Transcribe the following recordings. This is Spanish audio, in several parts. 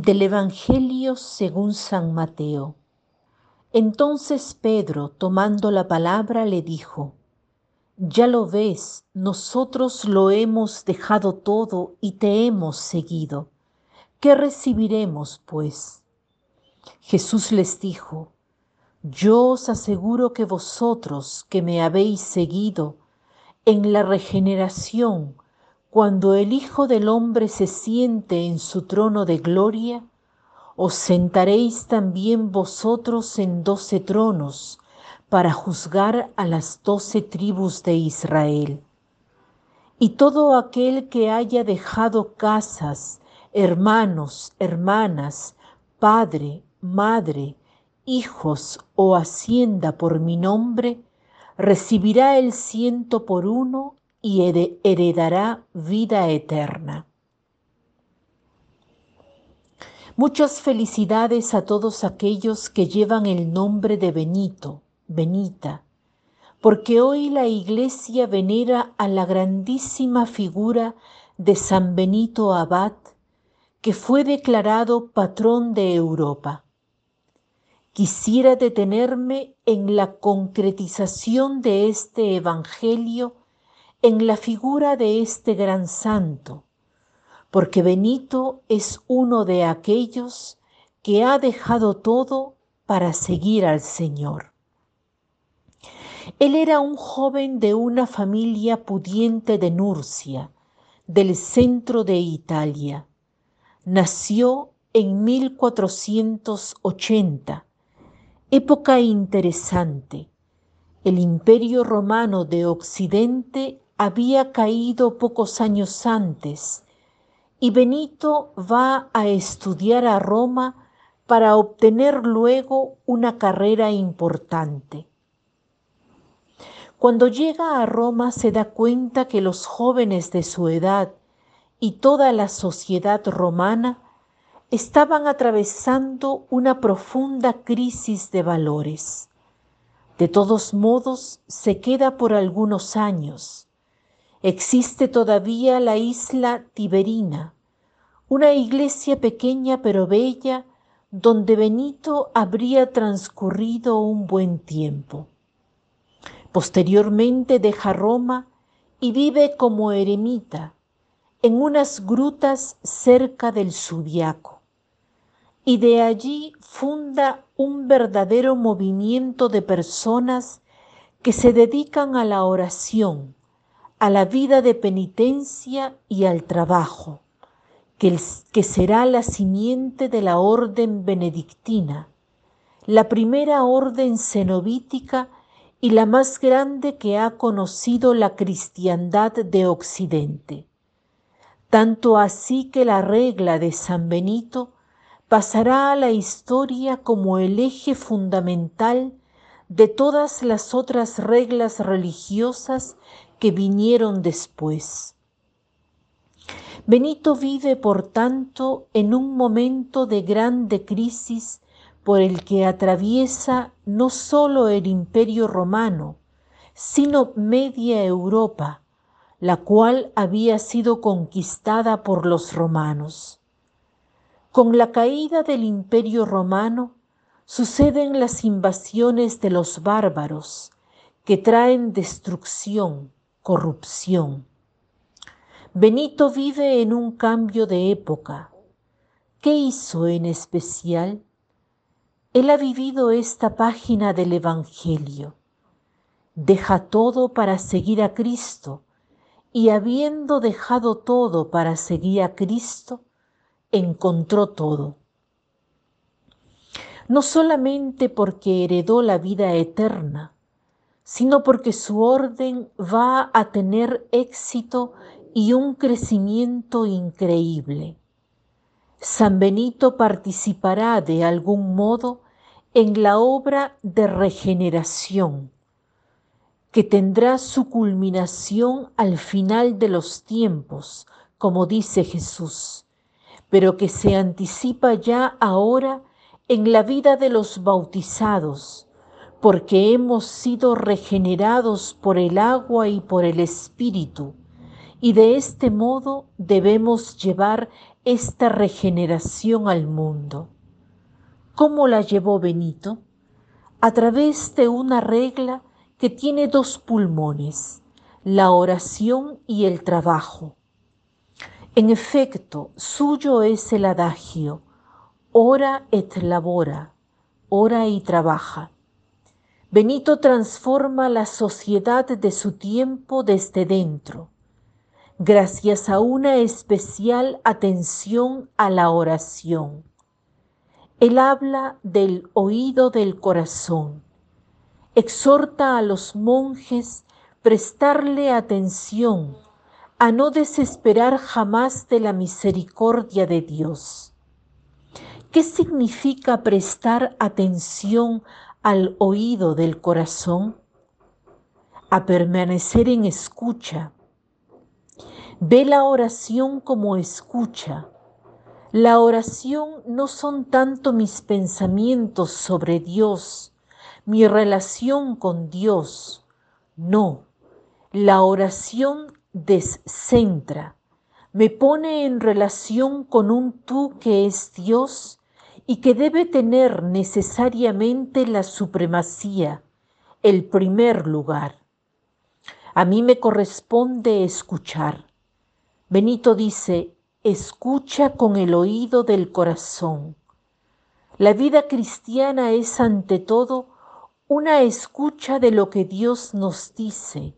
Del Evangelio según San Mateo. Entonces Pedro, tomando la palabra, le dijo, Ya lo ves, nosotros lo hemos dejado todo y te hemos seguido. ¿Qué recibiremos, pues? Jesús les dijo, Yo os aseguro que vosotros que me habéis seguido, en la regeneración, cuando el Hijo del Hombre se siente en su trono de gloria, os sentaréis también vosotros en doce tronos para juzgar a las doce tribus de Israel. Y todo aquel que haya dejado casas, hermanos, hermanas, padre, madre, hijos o hacienda por mi nombre, recibirá el ciento por uno y heredará vida eterna. Muchas felicidades a todos aquellos que llevan el nombre de Benito, Benita, porque hoy la Iglesia venera a la grandísima figura de San Benito Abad, que fue declarado patrón de Europa. Quisiera detenerme en la concretización de este Evangelio en la figura de este gran santo, porque Benito es uno de aquellos que ha dejado todo para seguir al Señor. Él era un joven de una familia pudiente de Nurcia, del centro de Italia. Nació en 1480, época interesante. El imperio romano de Occidente había caído pocos años antes y Benito va a estudiar a Roma para obtener luego una carrera importante. Cuando llega a Roma se da cuenta que los jóvenes de su edad y toda la sociedad romana estaban atravesando una profunda crisis de valores. De todos modos, se queda por algunos años Existe todavía la isla Tiberina, una iglesia pequeña pero bella donde Benito habría transcurrido un buen tiempo. Posteriormente deja Roma y vive como eremita en unas grutas cerca del Subiaco. Y de allí funda un verdadero movimiento de personas que se dedican a la oración, a la vida de penitencia y al trabajo, que, que será la simiente de la orden benedictina, la primera orden cenobítica y la más grande que ha conocido la cristiandad de Occidente. Tanto así que la regla de San Benito pasará a la historia como el eje fundamental de todas las otras reglas religiosas que vinieron después. Benito vive, por tanto, en un momento de grande crisis por el que atraviesa no sólo el imperio romano, sino media Europa, la cual había sido conquistada por los romanos. Con la caída del imperio romano suceden las invasiones de los bárbaros, que traen destrucción, corrupción. Benito vive en un cambio de época. ¿Qué hizo en especial? Él ha vivido esta página del Evangelio. Deja todo para seguir a Cristo y habiendo dejado todo para seguir a Cristo, encontró todo. No solamente porque heredó la vida eterna, sino porque su orden va a tener éxito y un crecimiento increíble. San Benito participará de algún modo en la obra de regeneración, que tendrá su culminación al final de los tiempos, como dice Jesús, pero que se anticipa ya ahora en la vida de los bautizados, porque hemos sido regenerados por el agua y por el Espíritu, y de este modo debemos llevar esta regeneración al mundo. ¿Cómo la llevó Benito? A través de una regla que tiene dos pulmones, la oración y el trabajo. En efecto, suyo es el adagio, ora et labora, ora y trabaja. Benito transforma la sociedad de su tiempo desde dentro, gracias a una especial atención a la oración. Él habla del oído del corazón, exhorta a los monjes prestarle atención, a no desesperar jamás de la misericordia de Dios. ¿Qué significa prestar atención al oído del corazón? A permanecer en escucha. Ve la oración como escucha. La oración no son tanto mis pensamientos sobre Dios, mi relación con Dios. No, la oración descentra, me pone en relación con un tú que es Dios y que debe tener necesariamente la supremacía, el primer lugar. A mí me corresponde escuchar. Benito dice, escucha con el oído del corazón. La vida cristiana es ante todo una escucha de lo que Dios nos dice,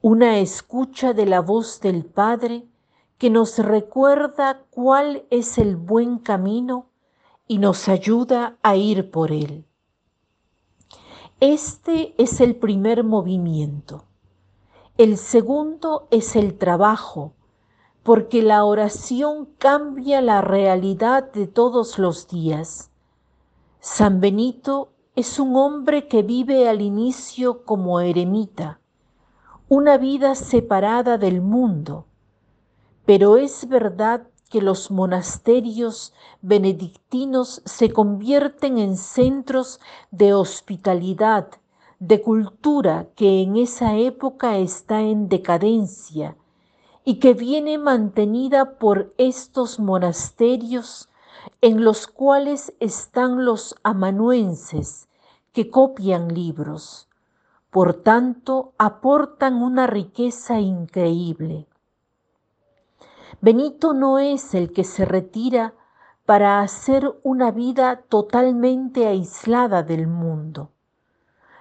una escucha de la voz del Padre que nos recuerda cuál es el buen camino y nos ayuda a ir por él. Este es el primer movimiento. El segundo es el trabajo, porque la oración cambia la realidad de todos los días. San Benito es un hombre que vive al inicio como eremita, una vida separada del mundo, pero es verdad que los monasterios benedictinos se convierten en centros de hospitalidad, de cultura que en esa época está en decadencia y que viene mantenida por estos monasterios en los cuales están los amanuenses que copian libros. Por tanto, aportan una riqueza increíble. Benito no es el que se retira para hacer una vida totalmente aislada del mundo,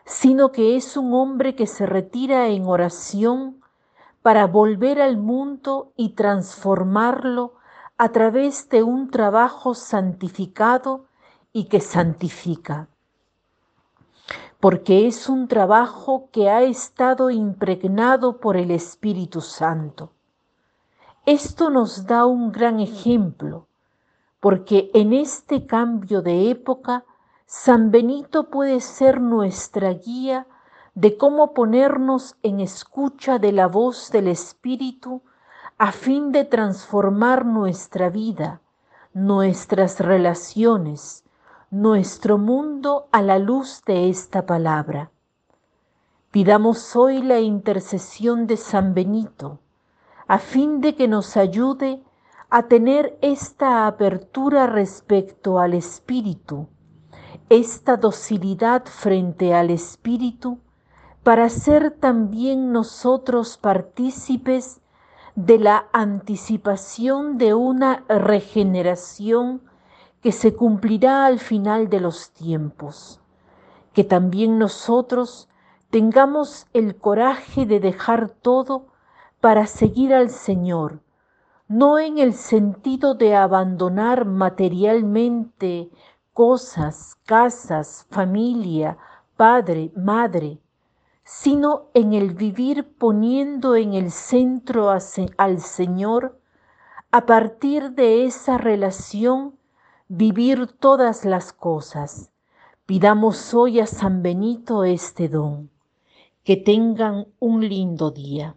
sino que es un hombre que se retira en oración para volver al mundo y transformarlo a través de un trabajo santificado y que santifica. Porque es un trabajo que ha estado impregnado por el Espíritu Santo esto nos da un gran ejemplo, porque en este cambio de época, San Benito puede ser nuestra guía de cómo ponernos en escucha de la voz del Espíritu a fin de transformar nuestra vida, nuestras relaciones, nuestro mundo a la luz de esta palabra. Pidamos hoy la intercesión de San Benito, a fin de que nos ayude a tener esta apertura respecto al Espíritu, esta docilidad frente al Espíritu, para ser también nosotros partícipes de la anticipación de una regeneración que se cumplirá al final de los tiempos, que también nosotros tengamos el coraje de dejar todo para seguir al Señor, no en el sentido de abandonar materialmente cosas, casas, familia, padre, madre, sino en el vivir poniendo en el centro al Señor, a partir de esa relación vivir todas las cosas. Pidamos hoy a San Benito este don. Que tengan un lindo día.